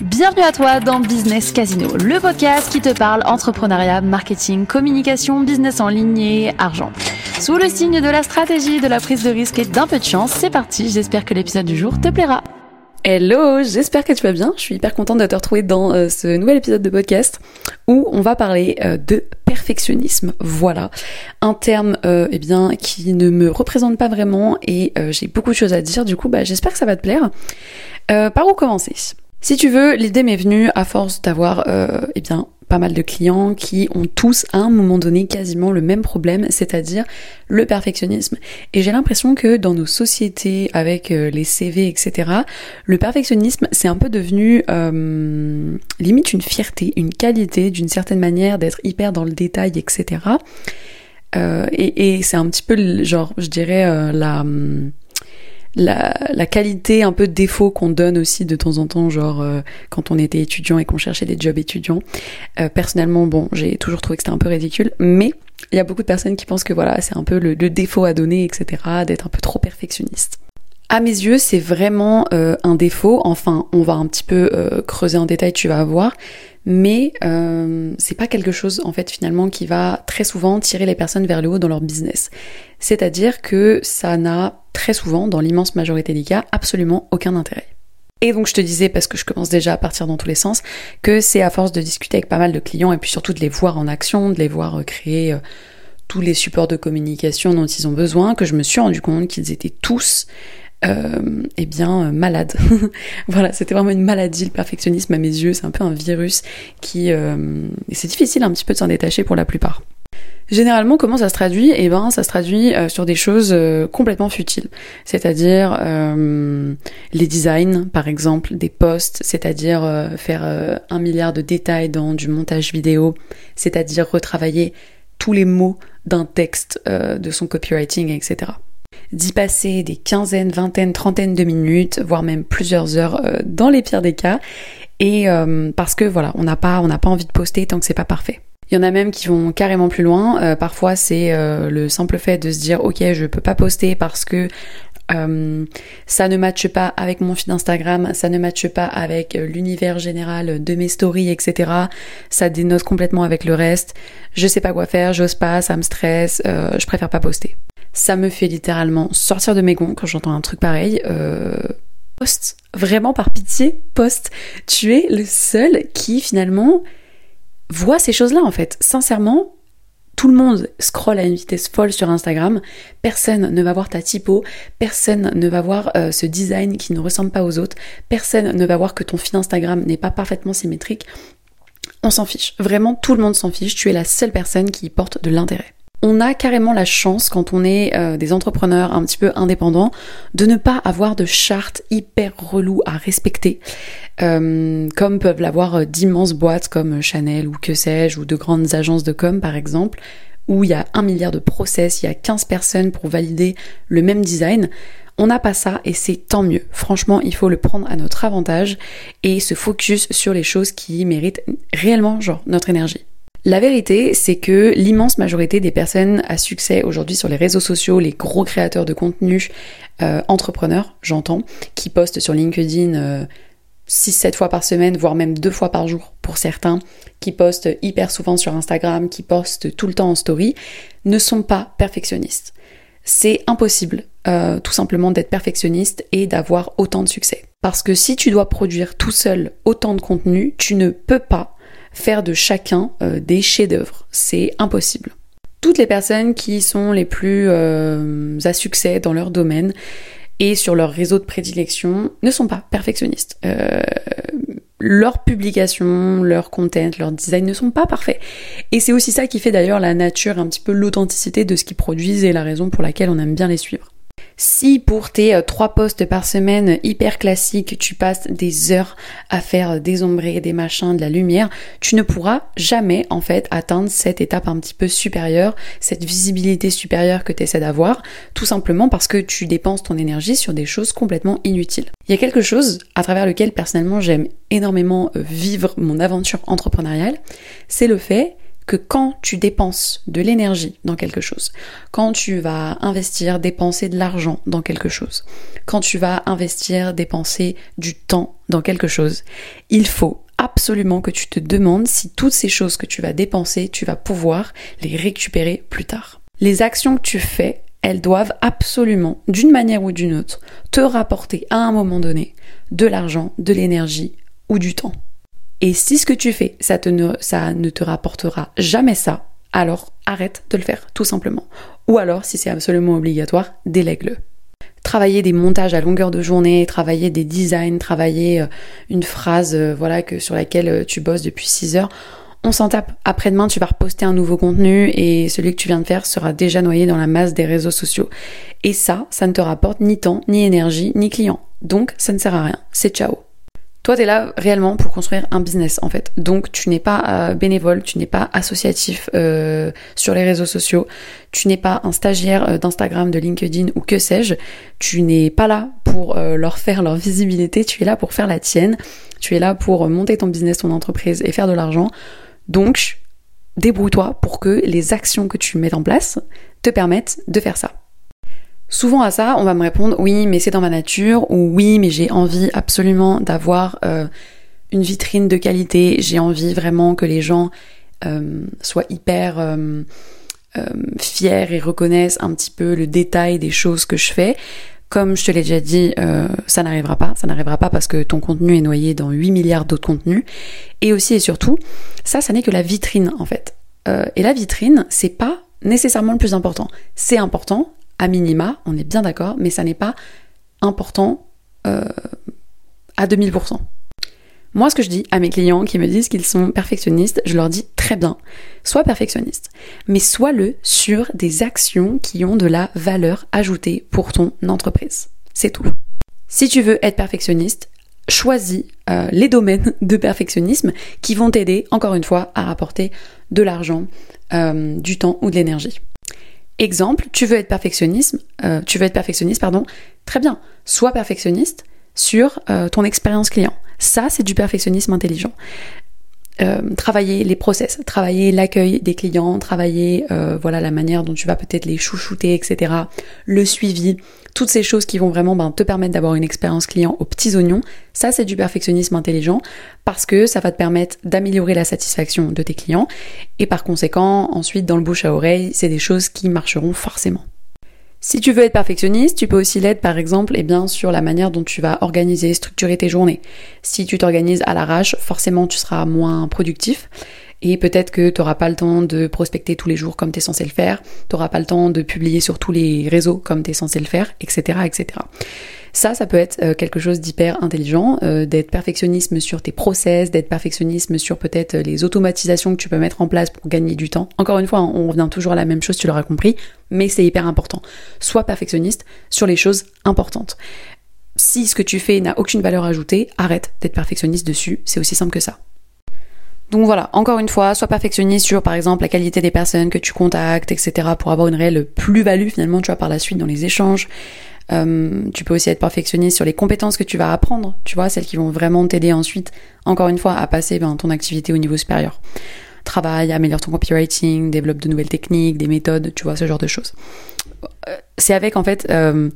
Bienvenue à toi dans Business Casino, le podcast qui te parle entrepreneuriat, marketing, communication, business en ligne et argent. Sous le signe de la stratégie, de la prise de risque et d'un peu de chance, c'est parti, j'espère que l'épisode du jour te plaira. Hello, j'espère que tu vas bien. Je suis hyper contente de te retrouver dans euh, ce nouvel épisode de podcast où on va parler euh, de perfectionnisme. Voilà, un terme euh, eh bien qui ne me représente pas vraiment et j'ai beaucoup de choses à dire. Du coup, bah, j'espère que ça va te plaire. par où commencer? Si tu veux, l'idée m'est venue à force d'avoir eh bien pas mal de clients qui ont tous à un moment donné quasiment le même problème, c'est-à-dire le perfectionnisme. Et j'ai l'impression que dans nos sociétés, avec euh, les CV, etc., le perfectionnisme, c'est un peu devenu euh, limite une fierté, une qualité d'une certaine manière d'être hyper dans le détail, etc. Euh, et, c'est un petit peu, genre, je dirais, euh, la... La, la, qualité un peu défaut qu'on donne aussi de temps en temps, genre euh, quand on était étudiant et qu'on cherchait des jobs étudiants. Euh, personnellement, bon, j'ai toujours trouvé que c'était un peu ridicule, mais il y a beaucoup de personnes qui pensent que voilà, c'est un peu le, défaut à donner, etc., d'être un peu trop perfectionniste. À mes yeux, c'est vraiment euh, un défaut. Enfin, on va un petit peu creuser en détail, tu vas voir mais euh, c'est pas quelque chose en fait finalement qui va très souvent tirer les personnes vers le haut dans leur business. C'est-à-dire que ça n'a très souvent, dans l'immense majorité des cas, absolument aucun intérêt. Et donc je te disais, parce que je commence déjà à partir dans tous les sens, que c'est à force de discuter avec pas mal de clients et puis surtout de les voir en action, de les voir euh, créer euh, tous les supports de communication dont ils ont besoin, que je me suis rendu compte qu'ils étaient tous euh, eh bien, euh, malade. voilà, c'était vraiment une maladie, le perfectionnisme à mes yeux. C'est un peu un virus qui... Euh, c'est difficile un petit peu de s'en détacher pour la plupart. Généralement, comment ça se traduit? Eh ben, ça se traduit euh, sur des choses complètement futiles, c'est-à-dire les designs, par exemple, des posts, c'est-à-dire faire un milliard de détails dans du montage vidéo, c'est-à-dire retravailler tous les mots d'un texte, de son copywriting, etc d'y passer des quinzaines, vingtaines, trentaines de minutes, voire même plusieurs heures euh, dans les pires des cas. Et euh, parce que voilà, on n'a pas, pas envie de poster tant que c'est pas parfait. Il y en a même qui vont carrément plus loin. Euh, parfois, c'est le simple fait de se dire, ok, je peux pas poster parce que ça ne matche pas avec mon feed Instagram, ça ne matche pas avec l'univers général de mes stories, etc. Ça dénote complètement avec le reste. Je sais pas quoi faire, j'ose pas, ça me stresse, je préfère pas poster. Ça me fait littéralement sortir de mes gonds quand j'entends un truc pareil. Euh, poste, vraiment par pitié, poste. Tu es le seul qui finalement voit ces choses-là en fait. Sincèrement, tout le monde scrolle à une vitesse folle sur Instagram, personne ne va voir ta typo, personne ne va voir euh, ce design qui ne ressemble pas aux autres, personne ne va voir que ton feed Instagram n'est pas parfaitement symétrique. On s'en fiche, vraiment tout le monde s'en fiche, tu es la seule personne qui y porte de l'intérêt on a carrément la chance quand on est euh, des entrepreneurs un petit peu indépendants de ne pas avoir de charte hyper relou à respecter euh, comme peuvent l'avoir euh, d'immenses boîtes comme Chanel ou que sais-je ou de grandes agences de com par exemple où il y a un milliard de process, il y a 15 personnes pour valider le même design. On n'a pas ça et c'est tant mieux. Franchement, il faut le prendre à notre avantage et se focus sur les choses qui méritent réellement genre notre énergie. La vérité, c'est que l'immense majorité des personnes à succès aujourd'hui sur les réseaux sociaux, les gros créateurs de contenu, euh, entrepreneurs, j'entends, qui postent sur LinkedIn 6-7 euh, fois par semaine, voire même deux fois par jour pour certains, qui postent hyper souvent sur Instagram, qui postent tout le temps en story, ne sont pas perfectionnistes. C'est impossible euh, tout simplement d'être perfectionniste et d'avoir autant de succès. Parce que si tu dois produire tout seul autant de contenu, tu ne peux pas faire de chacun euh, des chefs-d'œuvre. C'est impossible. Toutes les personnes qui sont les plus euh, à succès dans leur domaine et sur leur réseau de prédilection ne sont pas perfectionnistes. Euh, leurs publications, leur content, leur design ne sont pas parfaits. Et c'est aussi ça qui fait d'ailleurs la nature, un petit peu l'authenticité de ce qu'ils produisent et la raison pour laquelle on aime bien les suivre. Si pour tes euh, trois postes par semaine hyper classiques, tu passes des heures à faire des ombres, des machins, de la lumière, tu ne pourras jamais en fait atteindre cette étape un petit peu supérieure, cette visibilité supérieure que tu essaies d'avoir, tout simplement parce que tu dépenses ton énergie sur des choses complètement inutiles. Il y a quelque chose à travers lequel personnellement j'aime énormément euh, vivre mon aventure entrepreneuriale, c'est le fait que quand tu dépenses de l'énergie dans quelque chose, quand tu vas investir, dépenser de l'argent dans quelque chose, quand tu vas investir, dépenser du temps dans quelque chose, il faut absolument que tu te demandes si toutes ces choses que tu vas dépenser, tu vas pouvoir les récupérer plus tard. Les actions que tu fais, elles doivent absolument, d'une manière ou d'une autre, te rapporter à un moment donné de l'argent, de l'énergie ou du temps. Et si ce que tu fais, ça, ne, te rapportera jamais ça, alors arrête de le faire, tout simplement. Ou alors, si c'est absolument obligatoire, délègue-le. Travailler des montages à longueur de journée, travailler des designs, travailler euh, une phrase euh, voilà que sur laquelle euh, tu bosses depuis 6 heures, on s'en tape. Après-demain, tu vas reposter un nouveau contenu et celui que tu viens de faire sera déjà noyé dans la masse des réseaux sociaux. Et ça, ça ne te rapporte ni temps, ni énergie, ni clients. Donc, ça ne sert à rien. C'est ciao. Toi, tu es là réellement pour construire un business en fait. Donc, tu n'es pas euh, bénévole, tu n'es pas associatif euh, sur les réseaux sociaux, tu n'es pas un stagiaire euh, d'Instagram, de LinkedIn ou que sais-je. Tu n'es pas là pour leur faire leur visibilité, tu es là pour faire la tienne. Tu es là pour monter ton business, ton entreprise et faire de l'argent. Donc, débrouille-toi pour que les actions que tu mets en place te permettent de faire ça. Souvent à ça, on va me répondre oui, mais c'est dans ma nature, ou oui, mais j'ai envie absolument d'avoir euh, une vitrine de qualité, j'ai envie vraiment que les gens euh, soient hyper euh, fiers et reconnaissent un petit peu le détail des choses que je fais. Comme je te l'ai déjà dit, ça n'arrivera pas, ça n'arrivera pas parce que ton contenu est noyé dans 8 milliards d'autres contenus. Et aussi et surtout, ça, ça n'est que la vitrine en fait. et la vitrine, c'est pas nécessairement le plus important. C'est important, à minima, on est bien d'accord, mais ça n'est pas important euh, à 2000%. Moi, ce que je dis à mes clients qui me disent qu'ils sont perfectionnistes, je leur dis très bien, sois perfectionniste, mais sois-le sur des actions qui ont de la valeur ajoutée pour ton entreprise. C'est tout. Si tu veux être perfectionniste, choisis euh, les domaines de perfectionnisme qui vont t'aider, encore une fois, à rapporter de l'argent, euh, du temps ou de l'énergie. Exemple, tu veux être perfectionniste, euh, tu veux être perfectionniste, pardon, très bien, sois perfectionniste sur euh, ton expérience client. Ça, c'est du perfectionnisme intelligent. Euh, travailler les process, travailler l'accueil des clients, travailler voilà la manière dont tu vas peut-être les chouchouter, etc. Le suivi, toutes ces choses qui vont vraiment ben, te permettre d'avoir une expérience client aux petits oignons, ça c'est du perfectionnisme intelligent parce que ça va te permettre d'améliorer la satisfaction de tes clients et par conséquent ensuite dans le bouche à oreille c'est des choses qui marcheront forcément. Si tu veux être perfectionniste, tu peux aussi l'être par exemple et eh bien, sur la manière dont tu vas organiser, structurer tes journées. Si tu t'organises à l'arrache, forcément tu seras moins productif et peut-être que tu n'auras pas le temps de prospecter tous les jours comme tu es censé le faire, tu n'auras pas le temps de publier sur tous les réseaux comme tu es censé le faire, etc. etc. Ça, ça peut être euh, quelque chose d'hyper intelligent, euh, d'être perfectionnisme sur tes process, d'être perfectionnisme sur peut-être les automatisations que tu peux mettre en place pour gagner du temps. Encore une fois, hein, on revient toujours à la même chose, tu l'auras compris, mais c'est hyper important. Sois perfectionniste sur les choses importantes. Si ce que tu fais n'a aucune valeur ajoutée, arrête d'être perfectionniste dessus, c'est aussi simple que ça. Donc voilà, encore une fois, sois perfectionniste sur par exemple la qualité des personnes que tu contactes, etc. pour avoir une réelle plus-value finalement, tu vois, par la suite dans les échanges. Euh, tu peux aussi être perfectionniste sur les compétences que tu vas apprendre, tu vois, celles qui vont vraiment t'aider ensuite, encore une fois, à passer ben, ton activité au niveau supérieur. Travaille, améliore ton copywriting, développe de nouvelles techniques, des méthodes, tu vois, ce genre de choses. Euh, c'est avec en fait euh,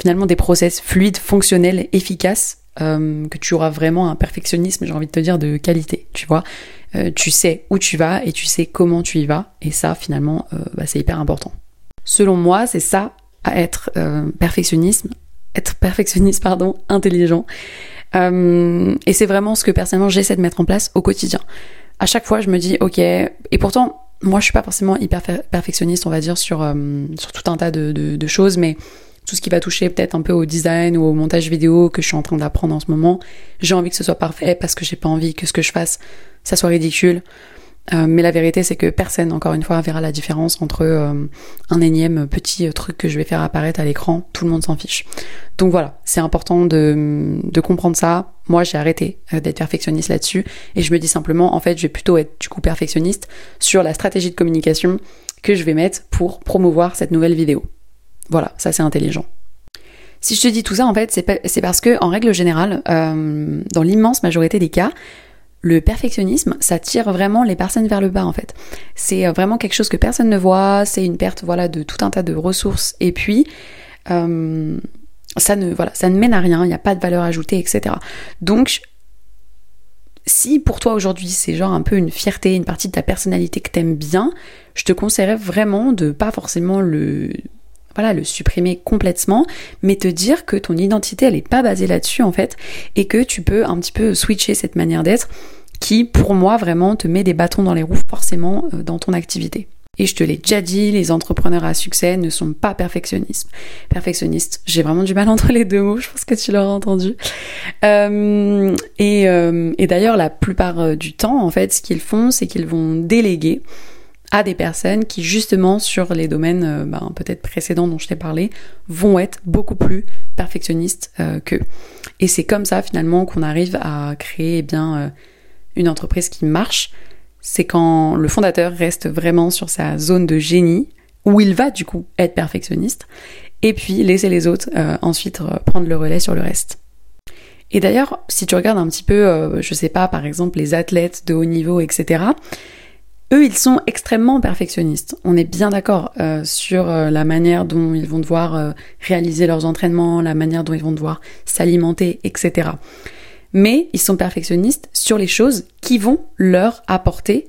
finalement des process fluides, fonctionnels, efficaces euh, que tu auras vraiment un perfectionnisme, j'ai envie de te dire, de qualité, tu vois. Euh, tu sais où tu vas et tu sais comment tu y vas, et ça, finalement, euh, bah, c'est hyper important. Selon moi, c'est ça à être perfectionnisme, être perfectionniste, pardon, intelligent. et c'est vraiment ce que personnellement j'essaie de mettre en place au quotidien. À chaque fois, je me dis, ok, et pourtant, moi, je suis pas forcément hyper perfectionniste, on va dire, sur, sur tout un tas de, choses, mais tout ce qui va toucher peut-être un peu au design ou au montage vidéo que je suis en train d'apprendre en ce moment. J'ai envie que ce soit parfait parce que j'ai pas envie que ce que je fasse, ça soit ridicule. Euh, mais la vérité, c'est que personne, encore une fois, verra la différence entre euh, un énième petit truc que je vais faire apparaître à l'écran. Tout le monde s'en fiche. Donc voilà, c'est important de, de comprendre ça. Moi, j'ai arrêté euh, d'être perfectionniste là-dessus et je me dis simplement, en fait, je vais plutôt être du coup perfectionniste sur la stratégie de communication que je vais mettre pour promouvoir cette nouvelle vidéo. Voilà, ça c'est intelligent. Si je te dis tout ça, en fait, c'est parce que, en règle générale, euh, dans l'immense majorité des cas, le perfectionnisme, ça tire vraiment les personnes vers le bas en fait. C'est euh, vraiment quelque chose que personne ne voit, c'est une perte voilà de tout un tas de ressources et puis euh, ça ne voilà, ça ne mène à rien, il n'y a pas de valeur ajoutée, etc. Donc si pour toi aujourd'hui c'est genre un peu une fierté, une partie de ta personnalité que t'aimes bien, je te conseillerais vraiment de pas forcément le voilà, le supprimer complètement, mais te dire que ton identité, elle est pas basée là-dessus, en fait, et que tu peux un petit peu switcher cette manière d'être qui, pour moi, vraiment te met des bâtons dans les roues forcément euh, dans ton activité. Et je te l'ai déjà dit, les entrepreneurs à succès ne sont pas perfectionnistes. Perfectionnistes, j'ai vraiment du mal entre les deux mots, je pense que tu l'auras entendu. Euh, euh, et d'ailleurs, la plupart du temps, en fait, ce qu'ils font, c'est qu'ils vont déléguer à des personnes qui justement sur les domaines euh, ben, peut-être précédents dont je t'ai parlé vont être beaucoup plus perfectionnistes euh, qu'eux. Et c'est comme ça finalement qu'on arrive à créer eh bien euh, une entreprise qui marche. C'est quand le fondateur reste vraiment sur sa zone de génie où il va du coup être perfectionniste et puis laisser les autres ensuite prendre le relais sur le reste. Et d'ailleurs, si tu regardes un petit peu, je sais pas, par exemple les athlètes de haut niveau, etc eux, ils sont extrêmement perfectionnistes. On est bien d'accord euh, sur euh, la manière dont ils vont devoir euh, réaliser leurs entraînements, la manière dont ils vont devoir s'alimenter, etc. Mais ils sont perfectionnistes sur les choses qui vont leur apporter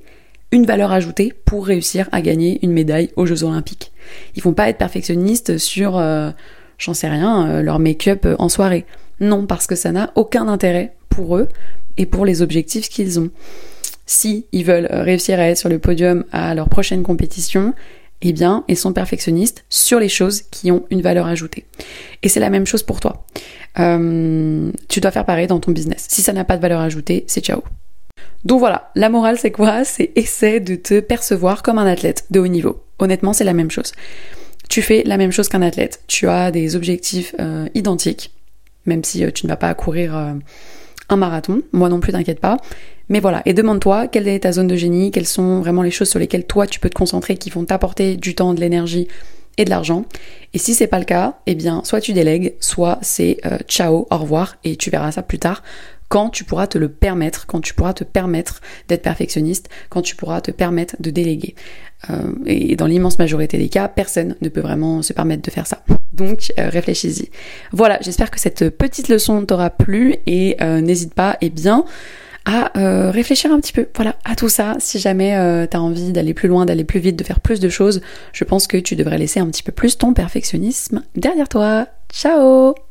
une valeur ajoutée pour réussir à gagner une médaille aux Jeux Olympiques. Ils vont pas être perfectionnistes sur, j'en sais rien, leur make-up en soirée. Non, parce que ça n'a aucun intérêt pour eux et pour les objectifs qu'ils ont si ils veulent euh, réussir à être sur le podium à leur prochaine compétition, eh bien, ils sont perfectionnistes sur les choses qui ont une valeur ajoutée. Et c'est la même chose pour toi. Euh, tu dois faire pareil dans ton business. Si ça n'a pas de valeur ajoutée, c'est ciao. Donc voilà, la morale c'est quoi? C'est essaie de te percevoir comme un athlète de haut niveau. Honnêtement, c'est la même chose. Tu fais la même chose qu'un athlète. Tu as des objectifs euh, identiques, même si tu ne vas pas courir un marathon. Moi non plus, t'inquiète pas. Mais voilà, et demande-toi quelle est ta zone de génie, quelles sont vraiment les choses sur lesquelles toi tu peux te concentrer qui vont t'apporter du temps, de l'énergie et de l'argent. Et si c'est pas le cas, eh bien soit tu délègues, soit c'est euh, ciao, au revoir et tu verras ça plus tard quand tu pourras te le permettre, quand tu pourras te permettre d'être perfectionniste, quand tu pourras te permettre de déléguer. Euh, et dans l'immense majorité des cas, personne ne peut vraiment se permettre de faire ça. Donc euh, réfléchis-y. Voilà, j'espère que cette petite leçon t'aura plu et n'hésite pas, eh bien, à euh, réfléchir un petit peu, voilà, à tout ça. Si jamais euh, tu as envie d'aller plus loin, d'aller plus vite, de faire plus de choses, je pense que tu devrais laisser un petit peu plus ton perfectionnisme derrière toi. Ciao